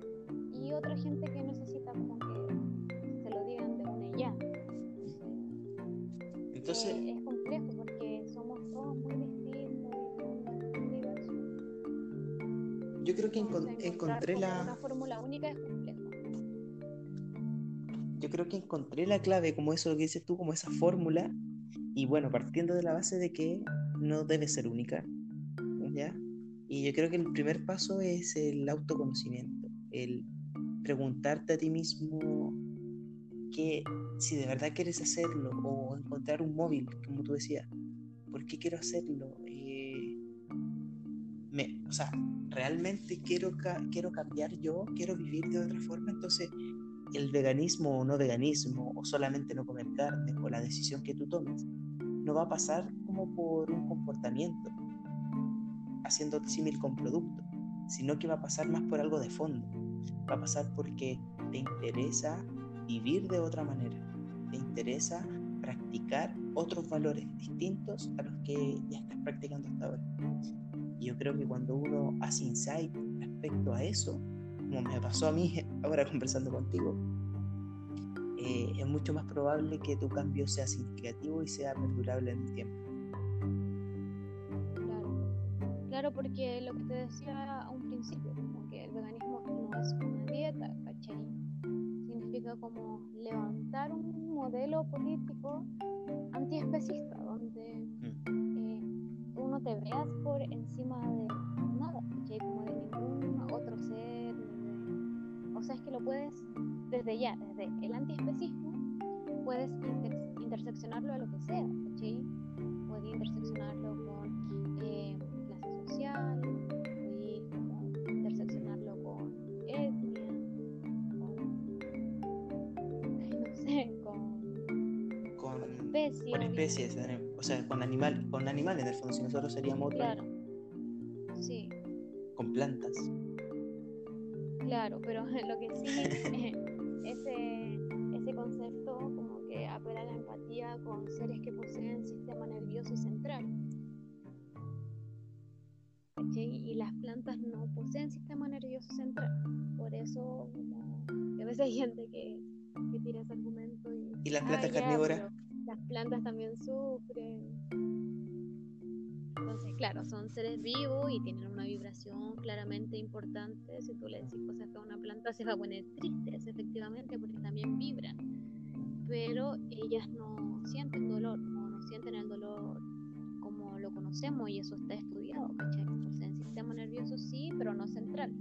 y otra gente que necesita como que se lo digan de una y ya. Entonces... Eh, es complejo porque somos todos muy distintos y muy diversos. Yo creo que encon encontré la... Yo creo que encontré la clave, como eso que dices tú, como esa fórmula. Y bueno, partiendo de la base de que no debe ser única, ¿ya? Y yo creo que el primer paso es el autoconocimiento, el preguntarte a ti mismo que si de verdad quieres hacerlo o encontrar un móvil, como tú decías, ¿por qué quiero hacerlo? Eh, me, o sea, realmente quiero, quiero cambiar yo, quiero vivir de otra forma, entonces el veganismo o no veganismo, o solamente no comer carne, o la decisión que tú tomes, no va a pasar como por un comportamiento, haciendo símil con producto, sino que va a pasar más por algo de fondo. Va a pasar porque te interesa vivir de otra manera, te interesa practicar otros valores distintos a los que ya estás practicando hasta ahora. Y yo creo que cuando uno hace insight respecto a eso, como me pasó a mí ahora conversando contigo, eh, es mucho más probable que tu cambio sea significativo y sea perdurable en el tiempo. Claro. Claro, porque lo que te decía a un principio, como que el veganismo no es una dieta, ¿cachai? Significa como levantar un modelo político antiespecista, donde Mm. eh, te veas por encima de nada, ¿cachai? Como de ningún otro ser. Sea, es que lo puedes, desde ya, desde el antiespecismo, puedes inter- interseccionarlo a lo que sea, ¿cachai? Puedes interseccionarlo con eh, clase social, como interseccionarlo con etnia, con, no sé, con Con, especie. con especies, o sea, con, animal, con animales en el fondo, si nosotros seríamos otro Claro, sí. con plantas. Claro, pero lo que sí, ese, ese concepto como que apela a la empatía con seres que poseen sistema nervioso central. Y las plantas no poseen sistema nervioso central. Por eso, como, a veces hay gente que, que tira ese argumento y, ¿Y las "Ah, plantas carnívoras? las plantas también sufren. Entonces, claro, son seres vivos y tienen una vibración claramente importante. Si tú le decís cosas que a una planta se va a poner triste, efectivamente, porque también vibran. Pero ellas no sienten dolor, no, no sienten el dolor como lo conocemos y eso está estudiado, ¿cachai? Poseen sistema nervioso sí, pero no central.